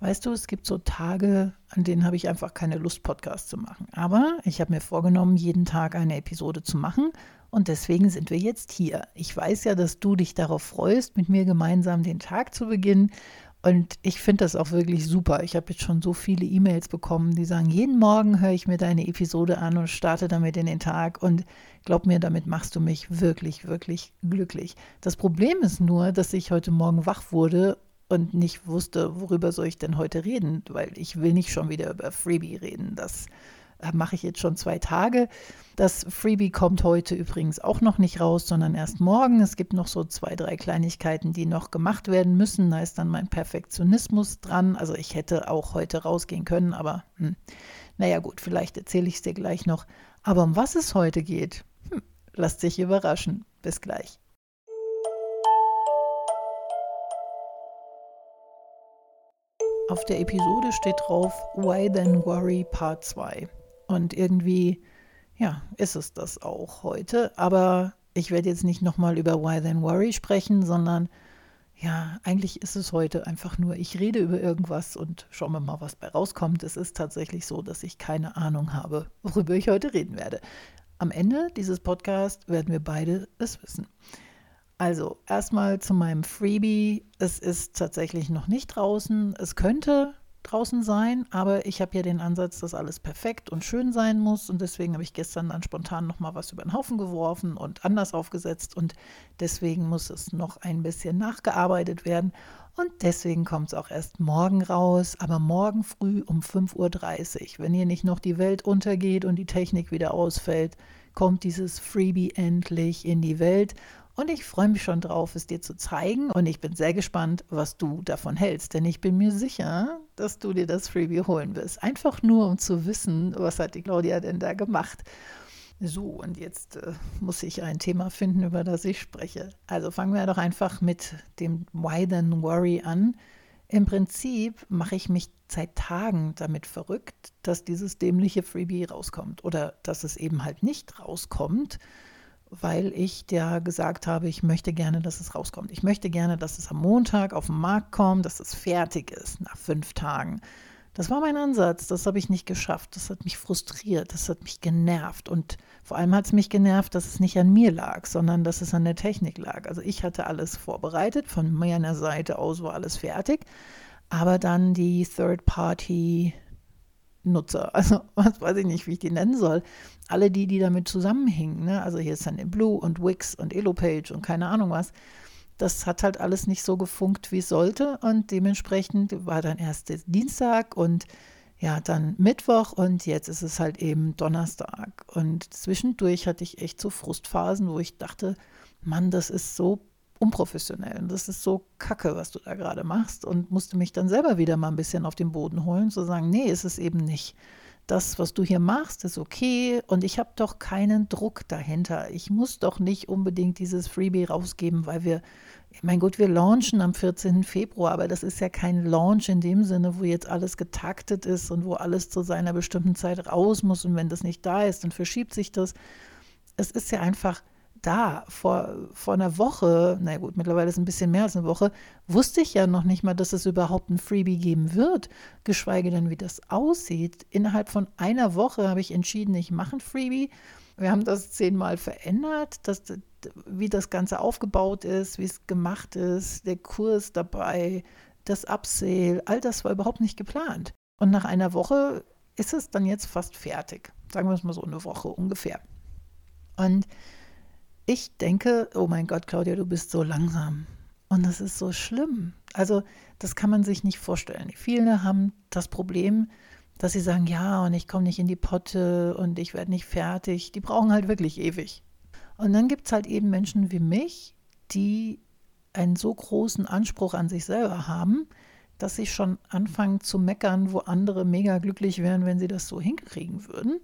Weißt du, es gibt so Tage, an denen habe ich einfach keine Lust, Podcasts zu machen. Aber ich habe mir vorgenommen, jeden Tag eine Episode zu machen. Und deswegen sind wir jetzt hier. Ich weiß ja, dass du dich darauf freust, mit mir gemeinsam den Tag zu beginnen. Und ich finde das auch wirklich super. Ich habe jetzt schon so viele E-Mails bekommen, die sagen, jeden Morgen höre ich mir deine Episode an und starte damit in den Tag. Und glaub mir, damit machst du mich wirklich, wirklich glücklich. Das Problem ist nur, dass ich heute Morgen wach wurde und nicht wusste, worüber soll ich denn heute reden, weil ich will nicht schon wieder über Freebie reden. Das äh, mache ich jetzt schon zwei Tage. Das Freebie kommt heute übrigens auch noch nicht raus, sondern erst morgen. Es gibt noch so zwei, drei Kleinigkeiten, die noch gemacht werden müssen. Da ist dann mein Perfektionismus dran. Also ich hätte auch heute rausgehen können, aber hm, naja gut, vielleicht erzähle ich es dir gleich noch. Aber um was es heute geht, hm, lasst sich überraschen. Bis gleich. Auf der Episode steht drauf Why Then Worry Part 2. Und irgendwie, ja, ist es das auch heute. Aber ich werde jetzt nicht nochmal über Why Then Worry sprechen, sondern ja, eigentlich ist es heute einfach nur, ich rede über irgendwas und schauen wir mal, was bei rauskommt. Es ist tatsächlich so, dass ich keine Ahnung habe, worüber ich heute reden werde. Am Ende dieses Podcasts werden wir beide es wissen. Also erstmal zu meinem Freebie. Es ist tatsächlich noch nicht draußen. Es könnte draußen sein, aber ich habe ja den Ansatz, dass alles perfekt und schön sein muss. Und deswegen habe ich gestern dann spontan noch mal was über den Haufen geworfen und anders aufgesetzt. Und deswegen muss es noch ein bisschen nachgearbeitet werden. Und deswegen kommt es auch erst morgen raus, aber morgen früh um 5.30 Uhr, wenn hier nicht noch die Welt untergeht und die Technik wieder ausfällt, kommt dieses Freebie endlich in die Welt und ich freue mich schon drauf, es dir zu zeigen. Und ich bin sehr gespannt, was du davon hältst. Denn ich bin mir sicher, dass du dir das Freebie holen wirst. Einfach nur, um zu wissen, was hat die Claudia denn da gemacht. So, und jetzt äh, muss ich ein Thema finden, über das ich spreche. Also fangen wir doch einfach mit dem Why Then Worry an. Im Prinzip mache ich mich seit Tagen damit verrückt, dass dieses dämliche Freebie rauskommt oder dass es eben halt nicht rauskommt weil ich dir gesagt habe, ich möchte gerne, dass es rauskommt. Ich möchte gerne, dass es am Montag auf den Markt kommt, dass es fertig ist nach fünf Tagen. Das war mein Ansatz, das habe ich nicht geschafft. Das hat mich frustriert, das hat mich genervt. Und vor allem hat es mich genervt, dass es nicht an mir lag, sondern dass es an der Technik lag. Also ich hatte alles vorbereitet, von meiner Seite aus war alles fertig. Aber dann die Third-Party Nutzer, also was weiß ich nicht, wie ich die nennen soll, alle die, die damit zusammenhingen, ne? also hier ist dann Blue und Wix und Elopage und keine Ahnung was, das hat halt alles nicht so gefunkt, wie es sollte. Und dementsprechend war dann erst Dienstag und ja, dann Mittwoch und jetzt ist es halt eben Donnerstag. Und zwischendurch hatte ich echt so Frustphasen, wo ich dachte, Mann, das ist so unprofessionell. Und das ist so kacke, was du da gerade machst. Und musste mich dann selber wieder mal ein bisschen auf den Boden holen, zu sagen, nee, ist es eben nicht. Das, was du hier machst, ist okay und ich habe doch keinen Druck dahinter. Ich muss doch nicht unbedingt dieses Freebie rausgeben, weil wir, mein Gott, wir launchen am 14. Februar, aber das ist ja kein Launch in dem Sinne, wo jetzt alles getaktet ist und wo alles zu seiner bestimmten Zeit raus muss und wenn das nicht da ist, dann verschiebt sich das. Es ist ja einfach da, vor, vor einer Woche, na gut, mittlerweile ist es ein bisschen mehr als eine Woche, wusste ich ja noch nicht mal, dass es überhaupt ein Freebie geben wird, geschweige denn, wie das aussieht. Innerhalb von einer Woche habe ich entschieden, ich mache ein Freebie. Wir haben das zehnmal verändert, dass, wie das Ganze aufgebaut ist, wie es gemacht ist, der Kurs dabei, das Upsale, all das war überhaupt nicht geplant. Und nach einer Woche ist es dann jetzt fast fertig. Sagen wir es mal so eine Woche ungefähr. Und ich denke, oh mein Gott, Claudia, du bist so langsam. Und das ist so schlimm. Also, das kann man sich nicht vorstellen. Viele haben das Problem, dass sie sagen, ja, und ich komme nicht in die Potte und ich werde nicht fertig. Die brauchen halt wirklich ewig. Und dann gibt es halt eben Menschen wie mich, die einen so großen Anspruch an sich selber haben, dass sie schon anfangen zu meckern, wo andere mega glücklich wären, wenn sie das so hinkriegen würden.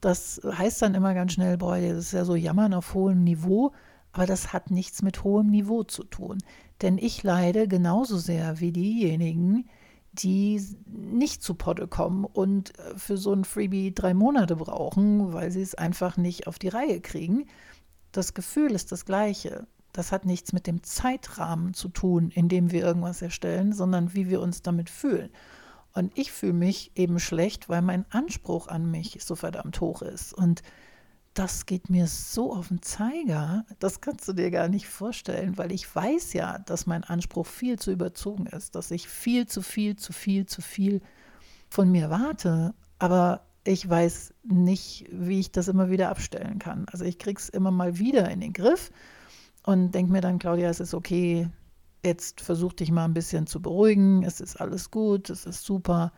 Das heißt dann immer ganz schnell, boah, das ist ja so Jammern auf hohem Niveau, aber das hat nichts mit hohem Niveau zu tun. Denn ich leide genauso sehr wie diejenigen, die nicht zu Potte kommen und äh, für so ein Freebie drei Monate brauchen, weil sie es einfach nicht auf die Reihe kriegen. Das Gefühl ist das gleiche. Das hat nichts mit dem Zeitrahmen zu tun, in dem wir irgendwas erstellen, sondern wie wir uns damit fühlen. Und ich fühle mich eben schlecht, weil mein Anspruch an mich so verdammt hoch ist. Und das geht mir so auf den Zeiger, das kannst du dir gar nicht vorstellen, weil ich weiß ja, dass mein Anspruch viel zu überzogen ist, dass ich viel zu viel, zu viel, zu viel von mir warte, aber ich weiß nicht, wie ich das immer wieder abstellen kann. Also ich kriege es immer mal wieder in den Griff und denke mir dann, Claudia, es ist okay, jetzt versuch dich mal ein bisschen zu beruhigen, es ist alles gut, es ist super.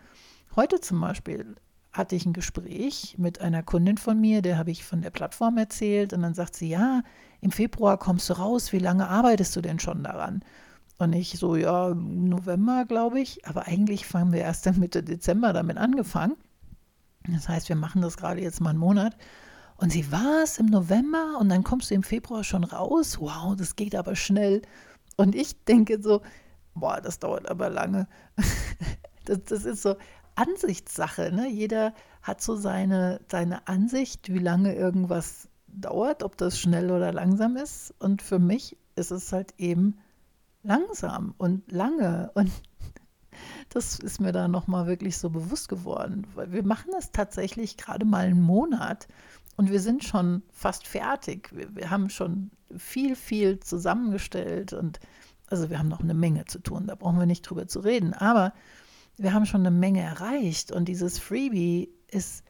Heute zum Beispiel hatte ich ein Gespräch mit einer Kundin von mir, der habe ich von der Plattform erzählt und dann sagt sie, ja, im Februar kommst du raus, wie lange arbeitest du denn schon daran? Und ich so, ja, November, glaube ich, aber eigentlich fangen wir erst Mitte Dezember damit angefangen. Das heißt, wir machen das gerade jetzt mal einen Monat. Und sie war es im November und dann kommst du im Februar schon raus. Wow, das geht aber schnell. Und ich denke so, boah, das dauert aber lange. das, das ist so, Ansichtssache. Ne? Jeder hat so seine, seine Ansicht, wie lange irgendwas dauert, ob das schnell oder langsam ist. Und für mich ist es halt eben langsam und lange. Und das ist mir da nochmal wirklich so bewusst geworden. Weil wir machen es tatsächlich gerade mal einen Monat und wir sind schon fast fertig. Wir, wir haben schon viel, viel zusammengestellt und also wir haben noch eine Menge zu tun, da brauchen wir nicht drüber zu reden. Aber wir haben schon eine Menge erreicht und dieses Freebie ist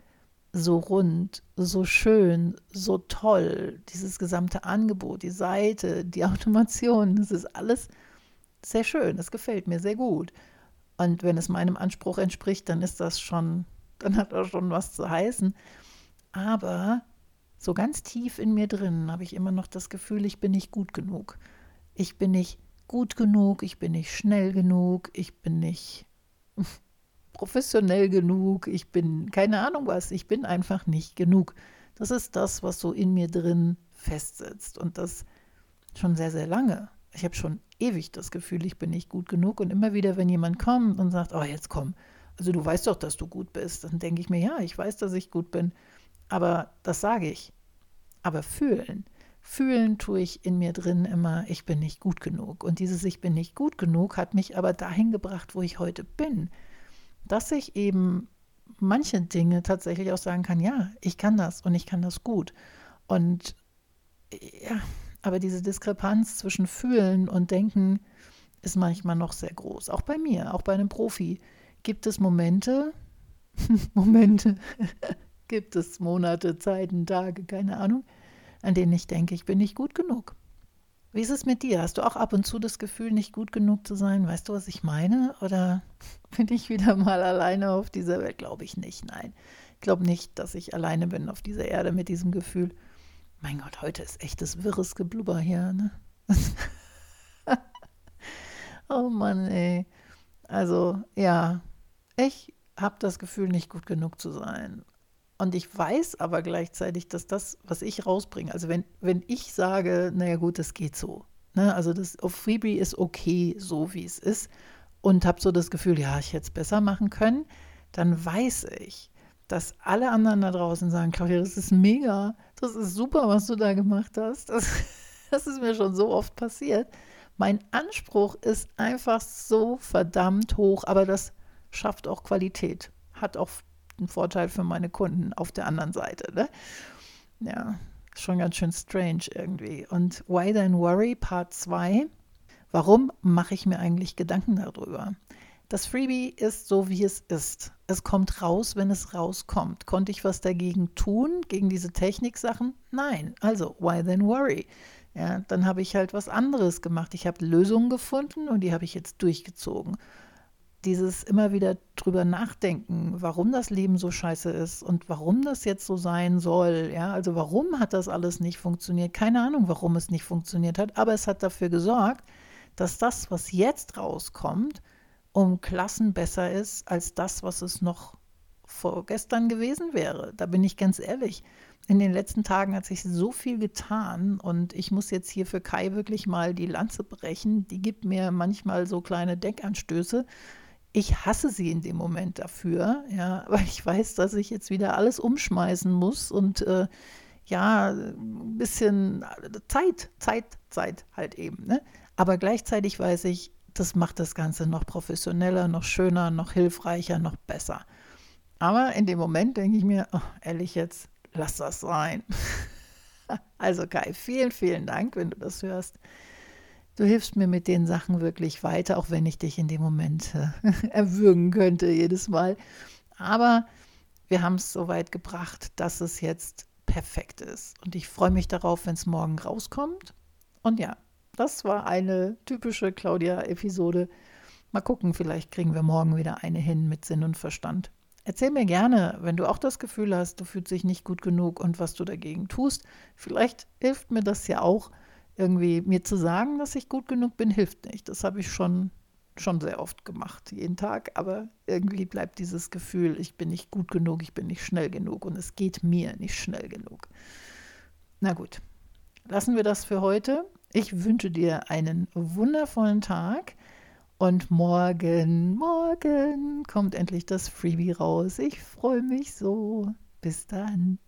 so rund, so schön, so toll. Dieses gesamte Angebot, die Seite, die Automation, das ist alles sehr schön. Das gefällt mir sehr gut. Und wenn es meinem Anspruch entspricht, dann ist das schon, dann hat das schon was zu heißen. Aber so ganz tief in mir drin habe ich immer noch das Gefühl, ich bin nicht gut genug. Ich bin nicht gut genug, ich bin nicht schnell genug, ich bin nicht professionell genug, ich bin keine Ahnung was, ich bin einfach nicht genug. Das ist das, was so in mir drin festsitzt und das schon sehr, sehr lange. Ich habe schon ewig das Gefühl, ich bin nicht gut genug und immer wieder, wenn jemand kommt und sagt, oh, jetzt komm, also du weißt doch, dass du gut bist, dann denke ich mir, ja, ich weiß, dass ich gut bin, aber das sage ich. Aber fühlen, fühlen tue ich in mir drin immer, ich bin nicht gut genug. Und dieses Ich bin nicht gut genug hat mich aber dahin gebracht, wo ich heute bin, dass ich eben manche Dinge tatsächlich auch sagen kann, ja, ich kann das und ich kann das gut. Und ja, aber diese Diskrepanz zwischen Fühlen und Denken ist manchmal noch sehr groß. Auch bei mir, auch bei einem Profi gibt es Momente, Momente, gibt es Monate, Zeiten, Tage, keine Ahnung, an denen ich denke, ich bin nicht gut genug. Wie ist es mit dir? Hast du auch ab und zu das Gefühl, nicht gut genug zu sein? Weißt du, was ich meine? Oder bin ich wieder mal alleine auf dieser Welt? Glaube ich nicht. Nein, ich glaube nicht, dass ich alleine bin auf dieser Erde mit diesem Gefühl. Mein Gott, heute ist echtes wirres Geblubber hier. Ne? oh Mann, ey. Also, ja, ich habe das Gefühl, nicht gut genug zu sein. Und ich weiß aber gleichzeitig, dass das, was ich rausbringe, also wenn, wenn ich sage, naja gut, das geht so, ne? also das auf Freebie ist okay, so wie es ist, und habe so das Gefühl, ja, ich hätte es besser machen können, dann weiß ich, dass alle anderen da draußen sagen, Claudia, das ist mega, das ist super, was du da gemacht hast. Das, das ist mir schon so oft passiert. Mein Anspruch ist einfach so verdammt hoch, aber das schafft auch Qualität, hat auch ein Vorteil für meine Kunden auf der anderen Seite. Ne? Ja, schon ganz schön strange irgendwie. Und Why Then Worry Part 2. Warum mache ich mir eigentlich Gedanken darüber? Das Freebie ist so, wie es ist. Es kommt raus, wenn es rauskommt. Konnte ich was dagegen tun, gegen diese Techniksachen? Nein. Also, why then worry? Ja, dann habe ich halt was anderes gemacht. Ich habe Lösungen gefunden und die habe ich jetzt durchgezogen dieses immer wieder drüber nachdenken, warum das Leben so scheiße ist und warum das jetzt so sein soll. Ja, also warum hat das alles nicht funktioniert? Keine Ahnung, warum es nicht funktioniert hat, aber es hat dafür gesorgt, dass das, was jetzt rauskommt, um Klassen besser ist als das, was es noch vorgestern gewesen wäre. Da bin ich ganz ehrlich. In den letzten Tagen hat sich so viel getan und ich muss jetzt hier für Kai wirklich mal die Lanze brechen. Die gibt mir manchmal so kleine Deckanstöße ich hasse sie in dem Moment dafür, ja, weil ich weiß, dass ich jetzt wieder alles umschmeißen muss und äh, ja, ein bisschen Zeit, Zeit, Zeit halt eben. Ne? Aber gleichzeitig weiß ich, das macht das Ganze noch professioneller, noch schöner, noch hilfreicher, noch besser. Aber in dem Moment denke ich mir, oh, ehrlich jetzt, lass das sein. also Kai, vielen, vielen Dank, wenn du das hörst. Du hilfst mir mit den Sachen wirklich weiter, auch wenn ich dich in dem Moment äh, erwürgen könnte jedes Mal. Aber wir haben es so weit gebracht, dass es jetzt perfekt ist. Und ich freue mich darauf, wenn es morgen rauskommt. Und ja, das war eine typische Claudia-Episode. Mal gucken, vielleicht kriegen wir morgen wieder eine hin mit Sinn und Verstand. Erzähl mir gerne, wenn du auch das Gefühl hast, du fühlst dich nicht gut genug und was du dagegen tust. Vielleicht hilft mir das ja auch, irgendwie mir zu sagen, dass ich gut genug bin, hilft nicht. Das habe ich schon, schon sehr oft gemacht, jeden Tag. Aber irgendwie bleibt dieses Gefühl, ich bin nicht gut genug, ich bin nicht schnell genug und es geht mir nicht schnell genug. Na gut, lassen wir das für heute. Ich wünsche dir einen wundervollen Tag. Und morgen, morgen kommt endlich das Freebie raus. Ich freue mich so. Bis dann.